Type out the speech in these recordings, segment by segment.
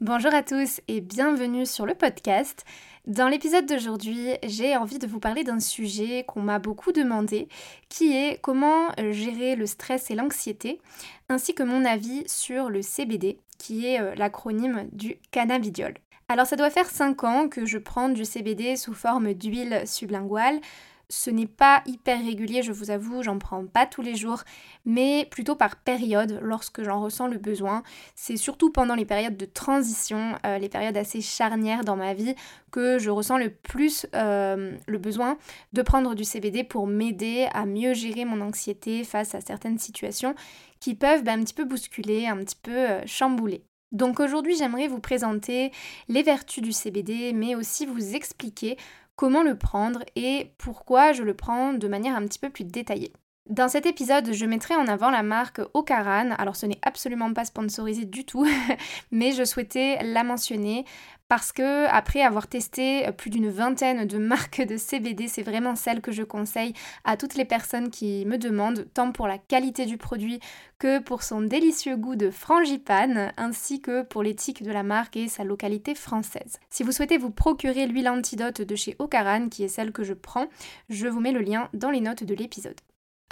Bonjour à tous et bienvenue sur le podcast. Dans l'épisode d'aujourd'hui, j'ai envie de vous parler d'un sujet qu'on m'a beaucoup demandé, qui est comment gérer le stress et l'anxiété, ainsi que mon avis sur le CBD, qui est euh, l'acronyme du cannabidiol. Alors ça doit faire 5 ans que je prends du CBD sous forme d'huile sublinguale. Ce n'est pas hyper régulier, je vous avoue, j'en prends pas tous les jours, mais plutôt par période lorsque j'en ressens le besoin. C'est surtout pendant les périodes de transition, euh, les périodes assez charnières dans ma vie, que je ressens le plus euh, le besoin de prendre du CBD pour m'aider à mieux gérer mon anxiété face à certaines situations qui peuvent ben, un petit peu bousculer, un petit peu euh, chambouler. Donc aujourd'hui j'aimerais vous présenter les vertus du CBD mais aussi vous expliquer comment le prendre et pourquoi je le prends de manière un petit peu plus détaillée. Dans cet épisode, je mettrai en avant la marque Ocaran. Alors ce n'est absolument pas sponsorisé du tout, mais je souhaitais la mentionner parce que après avoir testé plus d'une vingtaine de marques de CBD, c'est vraiment celle que je conseille à toutes les personnes qui me demandent, tant pour la qualité du produit que pour son délicieux goût de frangipane, ainsi que pour l'éthique de la marque et sa localité française. Si vous souhaitez vous procurer l'huile antidote de chez Ocaran, qui est celle que je prends, je vous mets le lien dans les notes de l'épisode.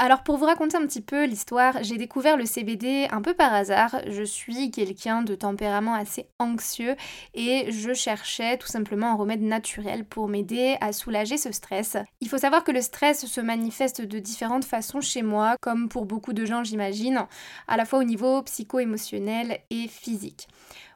Alors pour vous raconter un petit peu l'histoire, j'ai découvert le CBD un peu par hasard. Je suis quelqu'un de tempérament assez anxieux et je cherchais tout simplement un remède naturel pour m'aider à soulager ce stress. Il faut savoir que le stress se manifeste de différentes façons chez moi, comme pour beaucoup de gens j'imagine, à la fois au niveau psycho-émotionnel et physique.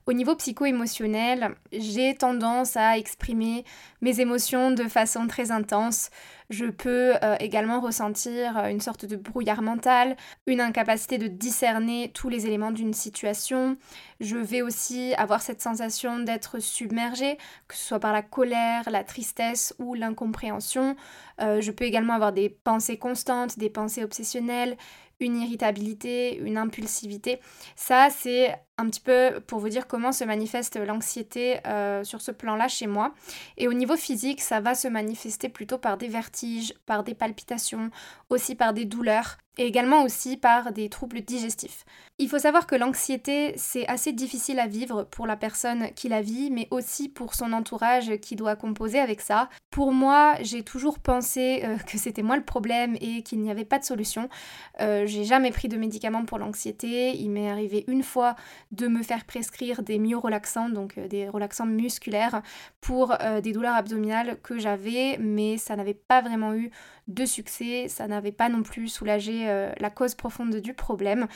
Au niveau psycho-émotionnel, j'ai tendance à exprimer mes émotions de façon très intense. Je peux euh, également ressentir euh, une sorte de brouillard mental, une incapacité de discerner tous les éléments d'une situation. Je vais aussi avoir cette sensation d'être submergée, que ce soit par la colère, la tristesse ou l'incompréhension. Euh, je peux également avoir des pensées constantes, des pensées obsessionnelles, une irritabilité, une impulsivité. Ça, c'est un petit peu pour vous dire comment se manifeste l'anxiété euh, sur ce plan-là chez moi. Et au niveau physique, ça va se manifester plutôt par des vertiges, par des palpitations, aussi par des douleurs et également aussi par des troubles digestifs. Il faut savoir que l'anxiété, c'est assez difficile à vivre pour la personne qui la vit, mais aussi pour son entourage qui doit composer avec ça. Pour moi, j'ai toujours pensé euh, que c'était moi le problème et qu'il n'y avait pas de solution. Euh, j'ai jamais pris de médicaments pour l'anxiété. Il m'est arrivé une fois de me faire prescrire des myorelaxants, donc euh, des relaxants musculaires, pour des douleurs abdominales que j'avais, mais ça n'avait pas vraiment eu de succès, ça n'avait pas non plus soulagé euh, la cause profonde du problème.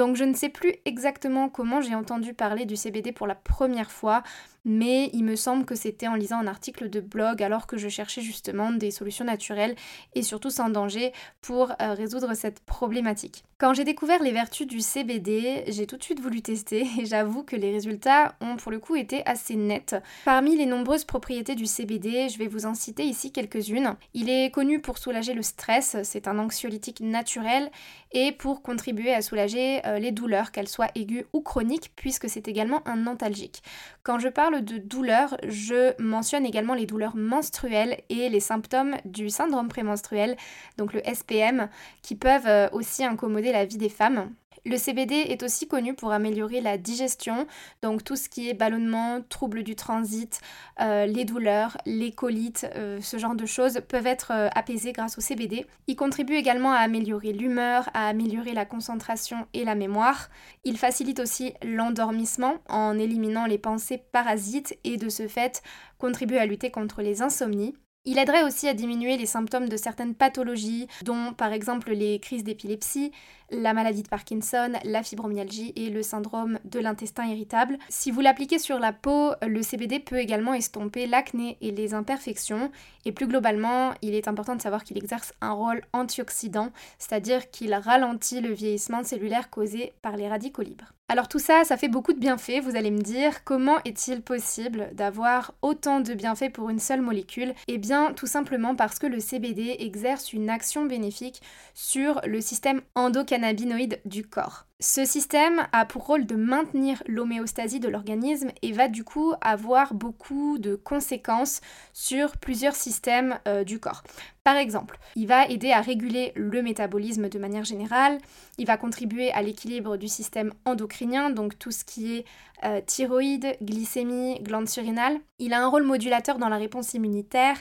Donc je ne sais plus exactement comment j'ai entendu parler du CBD pour la première fois, mais il me semble que c'était en lisant un article de blog alors que je cherchais justement des solutions naturelles et surtout sans danger pour euh, résoudre cette problématique. Quand j'ai découvert les vertus du CBD, j'ai tout de suite voulu tester et j'avoue que les résultats ont pour le coup été assez nets. Parmi les nombreuses propriétés du CBD, je vais vous en citer ici quelques-unes. Il est connu pour soulager le stress, c'est un anxiolytique naturel et pour contribuer à soulager euh, les douleurs, qu'elles soient aiguës ou chroniques, puisque c'est également un antalgique. Quand je parle de douleurs, je mentionne également les douleurs menstruelles et les symptômes du syndrome prémenstruel, donc le SPM, qui peuvent euh, aussi incommoder la vie des femmes. Le CBD est aussi connu pour améliorer la digestion, donc tout ce qui est ballonnement, troubles du transit, euh, les douleurs, les colites, euh, ce genre de choses peuvent être euh, apaisées grâce au CBD. Il contribue également à améliorer l'humeur, à améliorer la concentration et la mémoire. Il facilite aussi l'endormissement en éliminant les pensées parasites et de ce fait contribue à lutter contre les insomnies. Il aiderait aussi à diminuer les symptômes de certaines pathologies, dont par exemple les crises d'épilepsie, la maladie de Parkinson, la fibromyalgie et le syndrome de l'intestin irritable. Si vous l'appliquez sur la peau, le CBD peut également estomper l'acné et les imperfections. Et plus globalement, il est important de savoir qu'il exerce un rôle antioxydant, c'est-à-dire qu'il ralentit le vieillissement cellulaire causé par les radicaux libres. Alors tout ça, ça fait beaucoup de bienfaits, vous allez me dire, comment est-il possible d'avoir autant de bienfaits pour une seule molécule? Eh bien tout simplement parce que le CBD exerce une action bénéfique sur le système endocannabinoïde du corps. Ce système a pour rôle de maintenir l'homéostasie de l'organisme et va du coup avoir beaucoup de conséquences sur plusieurs systèmes euh, du corps. Par exemple, il va aider à réguler le métabolisme de manière générale, il va contribuer à l'équilibre du système endocrinien, donc tout ce qui est euh, thyroïde, glycémie, glande surrénale. Il a un rôle modulateur dans la réponse immunitaire,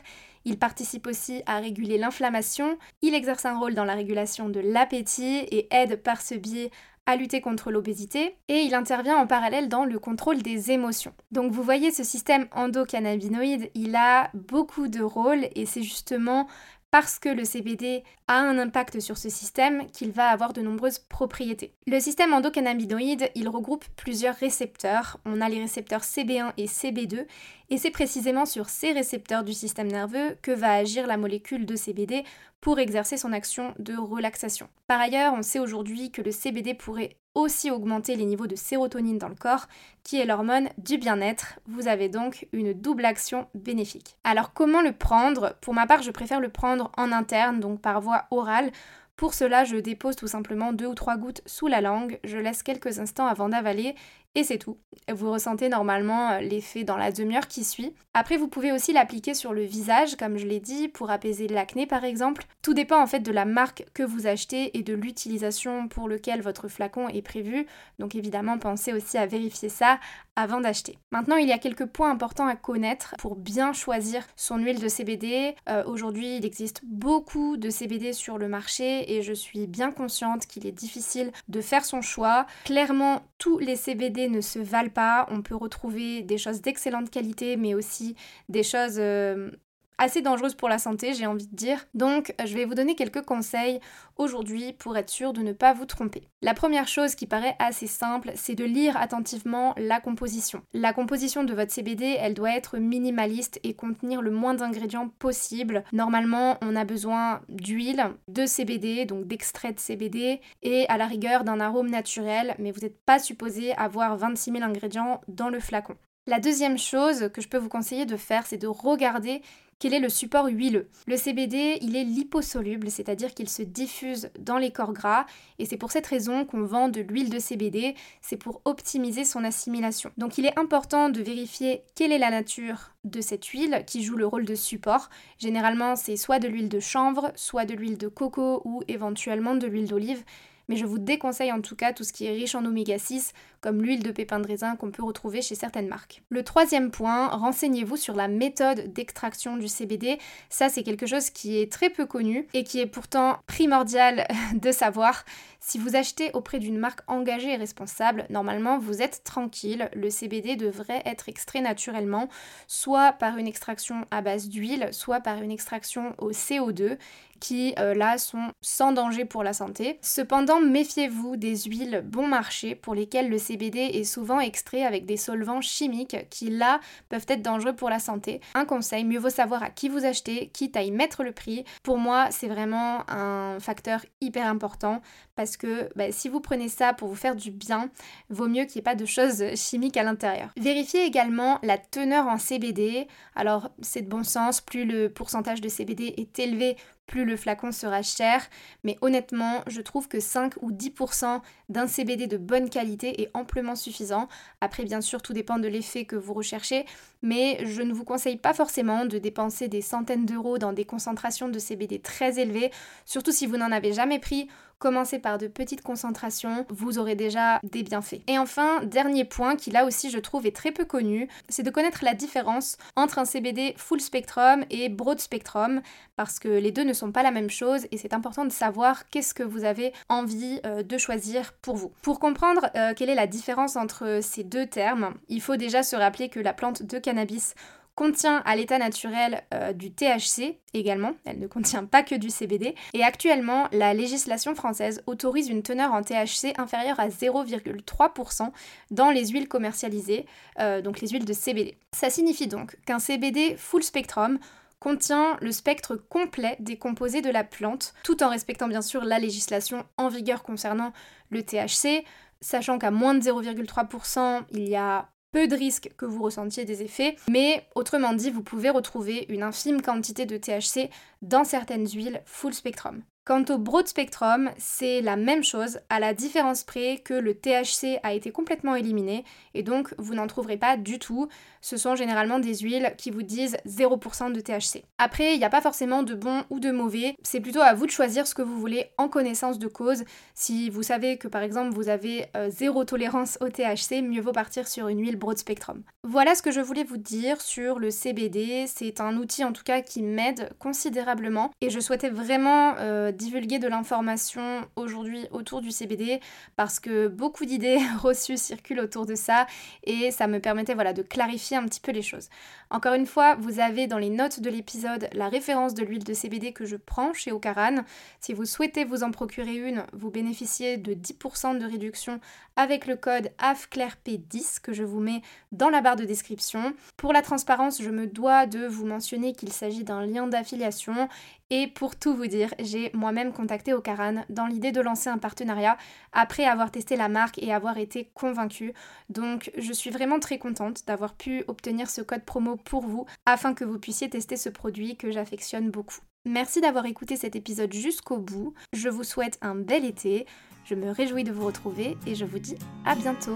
il participe aussi à réguler l'inflammation, il exerce un rôle dans la régulation de l'appétit et aide par ce biais à lutter contre l'obésité et il intervient en parallèle dans le contrôle des émotions. Donc vous voyez ce système endocannabinoïde, il a beaucoup de rôles et c'est justement parce que le CBD a un impact sur ce système qu'il va avoir de nombreuses propriétés. Le système endocannabinoïde, il regroupe plusieurs récepteurs. On a les récepteurs CB1 et CB2 et c'est précisément sur ces récepteurs du système nerveux que va agir la molécule de CBD pour exercer son action de relaxation. Par ailleurs, on sait aujourd'hui que le CBD pourrait aussi augmenter les niveaux de sérotonine dans le corps, qui est l'hormone du bien-être. Vous avez donc une double action bénéfique. Alors comment le prendre? Pour ma part, je préfère le prendre en interne, donc par voie orale. Pour cela, je dépose tout simplement deux ou trois gouttes sous la langue, je laisse quelques instants avant d'avaler et c'est tout. Vous ressentez normalement euh, l'effet dans la demi-heure qui suit. Après, vous pouvez aussi l'appliquer sur le visage, comme je l'ai dit, pour apaiser l'acné par exemple. Tout dépend en fait de la marque que vous achetez et de l'utilisation pour lequel votre flacon est prévu. Donc évidemment, pensez aussi à vérifier ça avant d'acheter. Maintenant, il y a quelques points importants à connaître pour bien choisir son huile de CBD. Euh, aujourd'hui, il existe beaucoup de CBD sur le marché et je suis bien consciente qu'il est difficile de faire son choix. Clairement, tous les CBD ne se valent pas. On peut retrouver des choses d'excellente qualité, mais aussi des choses euh, assez dangereuses pour la santé, j'ai envie de dire. Donc, je vais vous donner quelques conseils aujourd'hui pour être sûr de ne pas vous tromper. La première chose qui paraît assez simple, c'est de lire attentivement la composition. La composition de votre CBD, elle doit être minimaliste et contenir le moins d'ingrédients possible. Normalement, on a besoin d'huile, de CBD, donc d'extrait de CBD, et à la rigueur d'un arôme naturel, mais vous n'êtes pas supposé avoir 26 000 ingrédients dans le flacon. La deuxième chose que je peux vous conseiller de faire, c'est de regarder quel est le support huileux Le CBD, il est liposoluble, c'est-à-dire qu'il se diffuse dans les corps gras, et c'est pour cette raison qu'on vend de l'huile de CBD, c'est pour optimiser son assimilation. Donc il est important de vérifier quelle est la nature de cette huile qui joue le rôle de support. Généralement, c'est soit de l'huile de chanvre, soit de l'huile de coco ou éventuellement de l'huile d'olive mais je vous déconseille en tout cas tout ce qui est riche en oméga 6, comme l'huile de pépins de raisin qu'on peut retrouver chez certaines marques. Le troisième point, renseignez-vous sur la méthode d'extraction du CBD. Ça, c'est quelque chose qui est très peu connu et qui est pourtant primordial de savoir. Si vous achetez auprès d'une marque engagée et responsable, normalement vous êtes tranquille. Le CBD devrait être extrait naturellement, soit par une extraction à base d'huile, soit par une extraction au CO2 qui euh, là sont sans danger pour la santé. Cependant, méfiez-vous des huiles bon marché pour lesquelles le CBD est souvent extrait avec des solvants chimiques qui là peuvent être dangereux pour la santé. Un conseil, mieux vaut savoir à qui vous achetez, quitte à y mettre le prix. Pour moi, c'est vraiment un facteur hyper important parce que bah, si vous prenez ça pour vous faire du bien, vaut mieux qu'il n'y ait pas de choses chimiques à l'intérieur. Vérifiez également la teneur en CBD. Alors c'est de bon sens, plus le pourcentage de CBD est élevé, plus le flacon sera cher. Mais honnêtement, je trouve que 5 ou 10% d'un CBD de bonne qualité est amplement suffisant. Après, bien sûr, tout dépend de l'effet que vous recherchez, mais je ne vous conseille pas forcément de dépenser des centaines d'euros dans des concentrations de CBD très élevées, surtout si vous n'en avez jamais pris Commencez par de petites concentrations, vous aurez déjà des bienfaits. Et enfin, dernier point qui là aussi je trouve est très peu connu, c'est de connaître la différence entre un CBD full spectrum et broad spectrum parce que les deux ne sont pas la même chose et c'est important de savoir qu'est-ce que vous avez envie euh, de choisir pour vous. Pour comprendre euh, quelle est la différence entre ces deux termes, il faut déjà se rappeler que la plante de cannabis contient à l'état naturel euh, du THC également, elle ne contient pas que du CBD, et actuellement la législation française autorise une teneur en THC inférieure à 0,3% dans les huiles commercialisées, euh, donc les huiles de CBD. Ça signifie donc qu'un CBD full spectrum contient le spectre complet des composés de la plante, tout en respectant bien sûr la législation en vigueur concernant le THC, sachant qu'à moins de 0,3%, il y a peu de risques que vous ressentiez des effets, mais autrement dit, vous pouvez retrouver une infime quantité de THC dans certaines huiles full spectrum. Quant au broad spectrum, c'est la même chose, à la différence près que le THC a été complètement éliminé et donc vous n'en trouverez pas du tout. Ce sont généralement des huiles qui vous disent 0% de THC. Après, il n'y a pas forcément de bon ou de mauvais, c'est plutôt à vous de choisir ce que vous voulez en connaissance de cause. Si vous savez que par exemple vous avez euh, zéro tolérance au THC, mieux vaut partir sur une huile broad spectrum. Voilà ce que je voulais vous dire sur le CBD. C'est un outil en tout cas qui m'aide considérablement et je souhaitais vraiment euh, divulguer de l'information aujourd'hui autour du CBD parce que beaucoup d'idées reçues circulent autour de ça et ça me permettait voilà, de clarifier un petit peu les choses. Encore une fois, vous avez dans les notes de l'épisode la référence de l'huile de CBD que je prends chez Ocaran. Si vous souhaitez vous en procurer une, vous bénéficiez de 10% de réduction avec le code AFCLAIRP10 que je vous mets dans la barre de description. Pour la transparence, je me dois de vous mentionner qu'il s'agit d'un lien d'affiliation et pour tout vous dire, j'ai moi-même contacté Ocaran dans l'idée de lancer un partenariat après avoir testé la marque et avoir été convaincue. Donc je suis vraiment très contente d'avoir pu obtenir ce code promo pour vous afin que vous puissiez tester ce produit que j'affectionne beaucoup. Merci d'avoir écouté cet épisode jusqu'au bout. Je vous souhaite un bel été. Je me réjouis de vous retrouver et je vous dis à bientôt.